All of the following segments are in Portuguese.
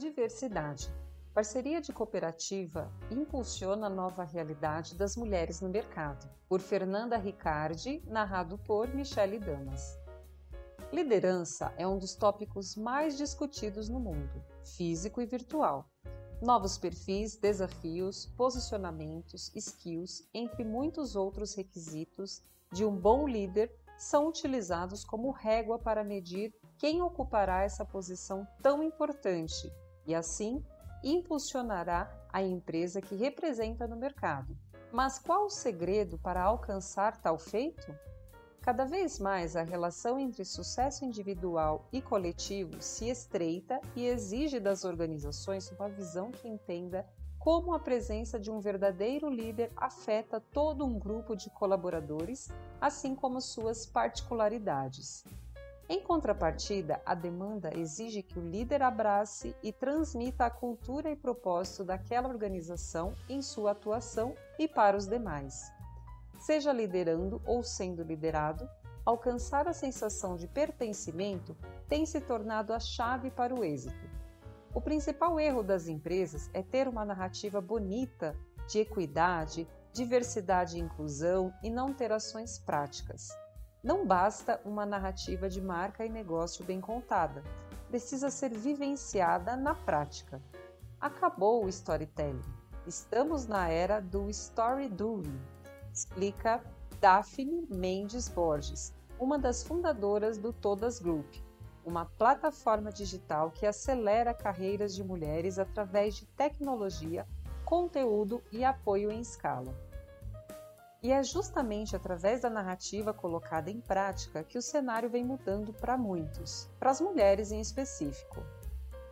Diversidade. Parceria de cooperativa impulsiona a nova realidade das mulheres no mercado. Por Fernanda Ricardi, narrado por Michele Damas. Liderança é um dos tópicos mais discutidos no mundo, físico e virtual. Novos perfis, desafios, posicionamentos, skills, entre muitos outros requisitos de um bom líder, são utilizados como régua para medir quem ocupará essa posição tão importante e, assim, impulsionará a empresa que representa no mercado. Mas qual o segredo para alcançar tal feito? Cada vez mais a relação entre sucesso individual e coletivo se estreita e exige das organizações uma visão que entenda como a presença de um verdadeiro líder afeta todo um grupo de colaboradores, assim como suas particularidades. Em contrapartida, a demanda exige que o líder abrace e transmita a cultura e propósito daquela organização em sua atuação e para os demais. Seja liderando ou sendo liderado, alcançar a sensação de pertencimento tem se tornado a chave para o êxito. O principal erro das empresas é ter uma narrativa bonita de equidade, diversidade e inclusão e não ter ações práticas. Não basta uma narrativa de marca e negócio bem contada, precisa ser vivenciada na prática. Acabou o storytelling. Estamos na era do story doing, explica Daphne Mendes Borges, uma das fundadoras do Todas Group, uma plataforma digital que acelera carreiras de mulheres através de tecnologia, conteúdo e apoio em escala. E é justamente através da narrativa colocada em prática que o cenário vem mudando para muitos, para as mulheres em específico.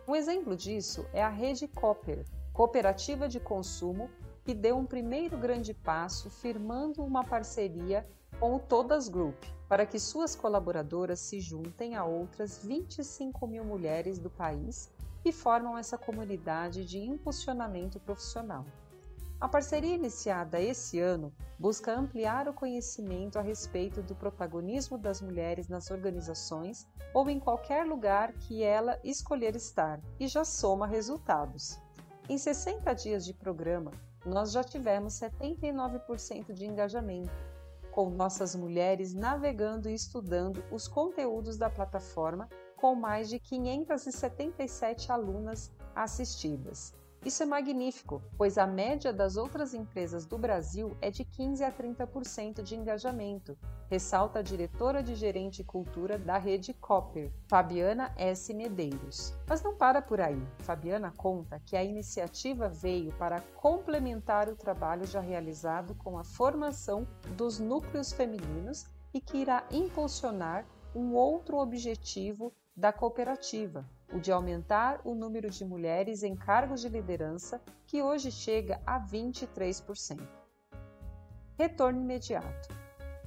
Um exemplo disso é a rede Copper, cooperativa de consumo que deu um primeiro grande passo firmando uma parceria com o Todas Group para que suas colaboradoras se juntem a outras 25 mil mulheres do país que formam essa comunidade de impulsionamento profissional. A parceria iniciada esse ano busca ampliar o conhecimento a respeito do protagonismo das mulheres nas organizações ou em qualquer lugar que ela escolher estar e já soma resultados. Em 60 dias de programa, nós já tivemos 79% de engajamento, com nossas mulheres navegando e estudando os conteúdos da plataforma, com mais de 577 alunas assistidas. Isso é magnífico, pois a média das outras empresas do Brasil é de 15 a 30% de engajamento, ressalta a diretora de gerente e cultura da rede Copper, Fabiana S. Medeiros. Mas não para por aí. Fabiana conta que a iniciativa veio para complementar o trabalho já realizado com a formação dos núcleos femininos e que irá impulsionar um outro objetivo da cooperativa, o de aumentar o número de mulheres em cargos de liderança, que hoje chega a 23%. Retorno imediato.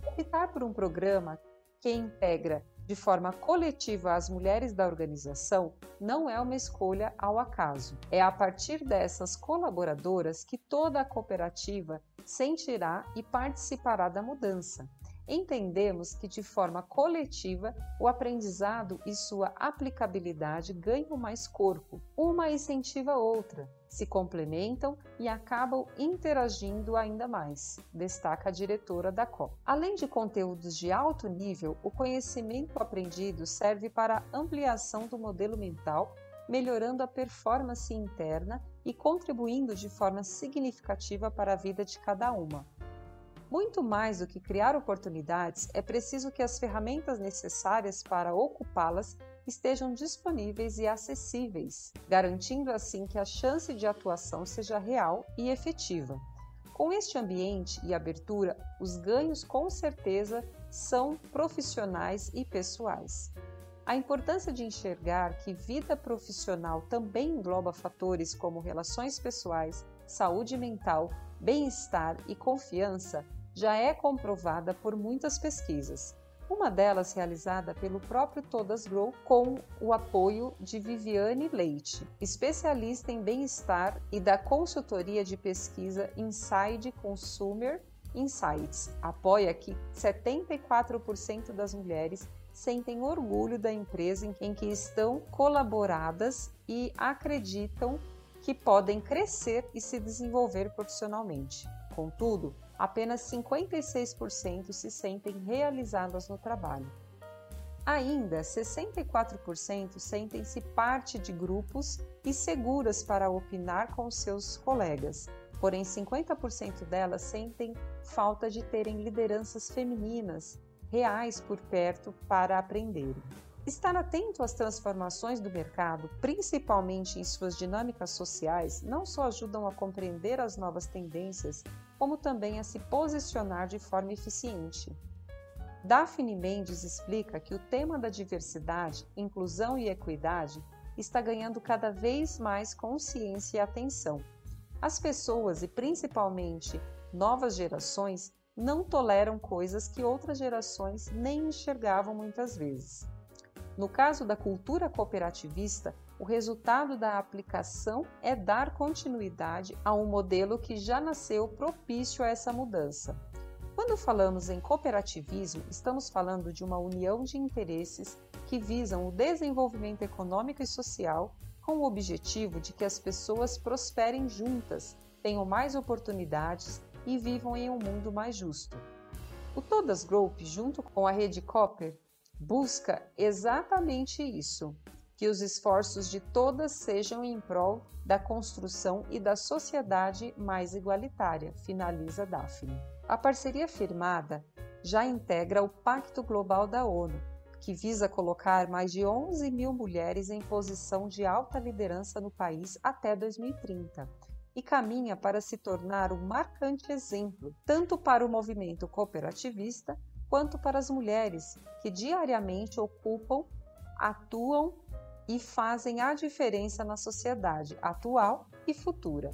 Optar por um programa que integra de forma coletiva as mulheres da organização não é uma escolha ao acaso. É a partir dessas colaboradoras que toda a cooperativa sentirá e participará da mudança entendemos que, de forma coletiva, o aprendizado e sua aplicabilidade ganham mais corpo, uma incentiva a outra, se complementam e acabam interagindo ainda mais, destaca a diretora da COP. Além de conteúdos de alto nível, o conhecimento aprendido serve para ampliação do modelo mental, melhorando a performance interna e contribuindo de forma significativa para a vida de cada uma. Muito mais do que criar oportunidades, é preciso que as ferramentas necessárias para ocupá-las estejam disponíveis e acessíveis, garantindo assim que a chance de atuação seja real e efetiva. Com este ambiente e abertura, os ganhos com certeza são profissionais e pessoais. A importância de enxergar que vida profissional também engloba fatores como relações pessoais, saúde mental, bem-estar e confiança já é comprovada por muitas pesquisas. Uma delas realizada pelo próprio Todas Grow com o apoio de Viviane Leite, especialista em bem-estar e da consultoria de pesquisa Inside Consumer Insights. Apoia que 74% das mulheres sentem orgulho da empresa em que estão colaboradas e acreditam que podem crescer e se desenvolver profissionalmente. Contudo, apenas 56% se sentem realizadas no trabalho. Ainda 64% sentem-se parte de grupos e seguras para opinar com seus colegas, porém 50% delas sentem falta de terem lideranças femininas reais por perto para aprenderem. Estar atento às transformações do mercado, principalmente em suas dinâmicas sociais, não só ajudam a compreender as novas tendências, como também a se posicionar de forma eficiente. Daphne Mendes explica que o tema da diversidade, inclusão e equidade está ganhando cada vez mais consciência e atenção. As pessoas, e principalmente novas gerações, não toleram coisas que outras gerações nem enxergavam muitas vezes. No caso da cultura cooperativista, o resultado da aplicação é dar continuidade a um modelo que já nasceu propício a essa mudança. Quando falamos em cooperativismo, estamos falando de uma união de interesses que visam o desenvolvimento econômico e social com o objetivo de que as pessoas prosperem juntas, tenham mais oportunidades e vivam em um mundo mais justo. O Todas Group, junto com a rede Copper, busca exatamente isso: que os esforços de todas sejam em prol da construção e da sociedade mais igualitária, finaliza Daphne. A parceria firmada já integra o Pacto Global da ONU, que visa colocar mais de 11 mil mulheres em posição de alta liderança no país até 2030 e caminha para se tornar um marcante exemplo tanto para o movimento cooperativista quanto para as mulheres que diariamente ocupam, atuam e fazem a diferença na sociedade atual e futura.